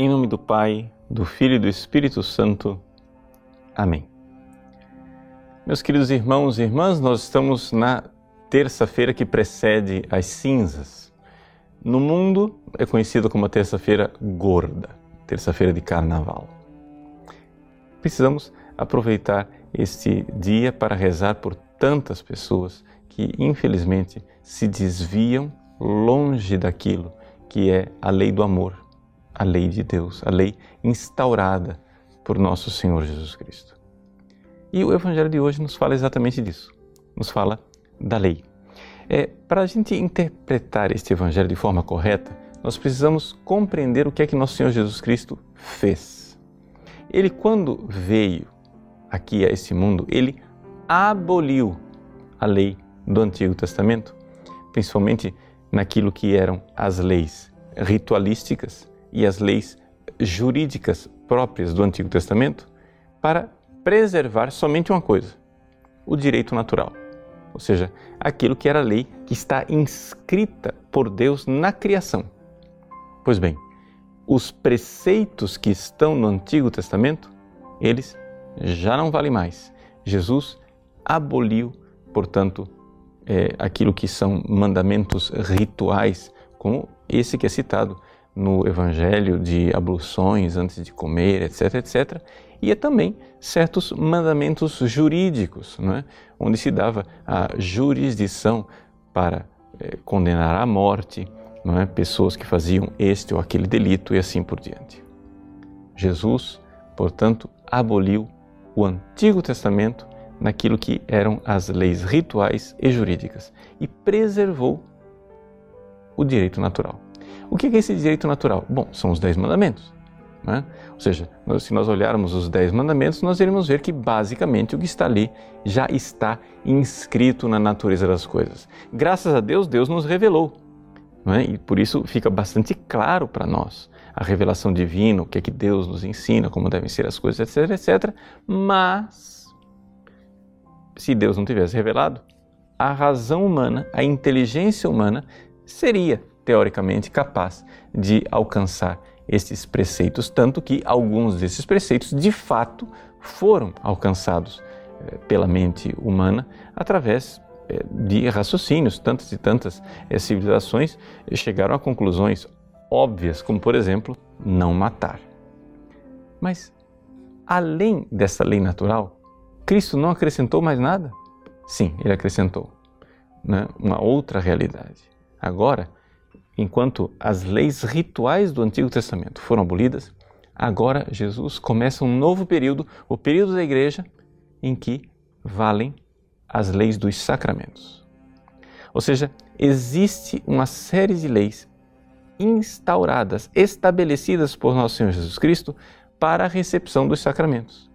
Em nome do Pai, do Filho e do Espírito Santo. Amém. Meus queridos irmãos e irmãs, nós estamos na terça-feira que precede as cinzas. No mundo é conhecida como a terça-feira gorda, terça-feira de carnaval. Precisamos aproveitar este dia para rezar por tantas pessoas que, infelizmente, se desviam longe daquilo que é a lei do amor, a lei de Deus, a lei instaurada por nosso Senhor Jesus Cristo. E o Evangelho de hoje nos fala exatamente disso, nos fala da lei. É, para a gente interpretar este Evangelho de forma correta, nós precisamos compreender o que é que nosso Senhor Jesus Cristo fez. Ele, quando veio aqui a este mundo, ele aboliu a lei do Antigo Testamento, principalmente naquilo que eram as leis ritualísticas e as leis jurídicas próprias do Antigo Testamento, para preservar somente uma coisa: o direito natural. Ou seja, aquilo que era lei que está inscrita por Deus na criação. Pois bem, os preceitos que estão no Antigo Testamento, eles já não valem mais. Jesus aboliu, portanto, é, aquilo que são mandamentos rituais, como esse que é citado no Evangelho de abluções antes de comer, etc, etc. E é também certos mandamentos jurídicos, é? onde se dava a jurisdição para é, condenar à morte é? pessoas que faziam este ou aquele delito e assim por diante. Jesus, portanto, aboliu o Antigo Testamento naquilo que eram as leis rituais e jurídicas e preservou o direito natural. O que é esse direito natural? Bom, são os Dez Mandamentos. Né? Ou seja, se nós olharmos os Dez Mandamentos, nós iremos ver que basicamente o que está ali já está inscrito na natureza das coisas. Graças a Deus, Deus nos revelou. É? E por isso fica bastante claro para nós a revelação divina, o que é que Deus nos ensina, como devem ser as coisas, etc, etc. Mas se Deus não tivesse revelado, a razão humana, a inteligência humana seria teoricamente capaz de alcançar estes preceitos, tanto que alguns desses preceitos de fato foram alcançados eh, pela mente humana através eh, de raciocínios. Tantas e tantas eh, civilizações chegaram a conclusões óbvias, como por exemplo, não matar. Mas, além dessa lei natural, Cristo não acrescentou mais nada? Sim, ele acrescentou né? uma outra realidade. Agora, enquanto as leis rituais do Antigo Testamento foram abolidas, agora Jesus começa um novo período, o período da igreja, em que valem as leis dos sacramentos. Ou seja, existe uma série de leis instauradas, estabelecidas por nosso Senhor Jesus Cristo para a recepção dos sacramentos,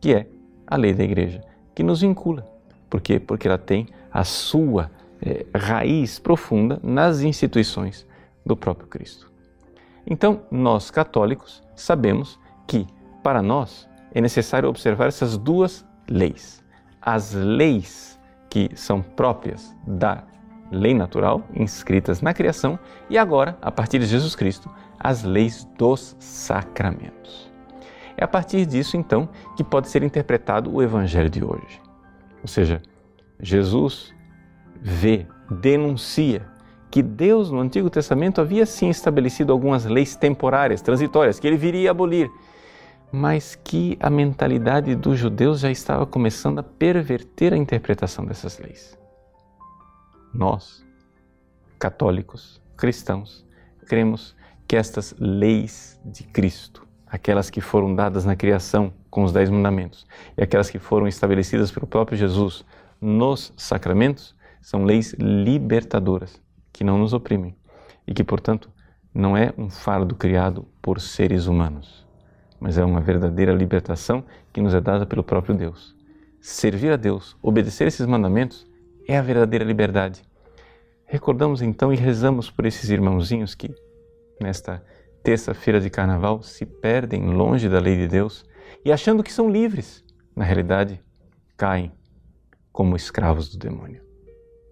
que é a lei da igreja, que nos vincula. Por quê? Porque ela tem a sua é, raiz profunda nas instituições do próprio Cristo. Então, nós católicos sabemos que, para nós, é necessário observar essas duas leis. As leis que são próprias da lei natural, inscritas na criação, e agora, a partir de Jesus Cristo, as leis dos sacramentos. É a partir disso, então, que pode ser interpretado o Evangelho de hoje. Ou seja, Jesus vê, denuncia que Deus no Antigo Testamento havia sim estabelecido algumas leis temporárias, transitórias, que ele viria a abolir, mas que a mentalidade dos judeus já estava começando a perverter a interpretação dessas leis. Nós, católicos, cristãos, cremos que estas leis de Cristo aquelas que foram dadas na criação com os Dez Mandamentos e aquelas que foram estabelecidas pelo próprio Jesus nos sacramentos, são leis libertadoras que não nos oprimem e que, portanto, não é um fardo criado por seres humanos, mas é uma verdadeira libertação que nos é dada pelo próprio Deus. Servir a Deus, obedecer esses mandamentos, é a verdadeira liberdade. Recordamos então e rezamos por esses irmãozinhos que, nesta terça-feira de carnaval se perdem longe da lei de Deus e achando que são livres, na realidade, caem como escravos do demônio.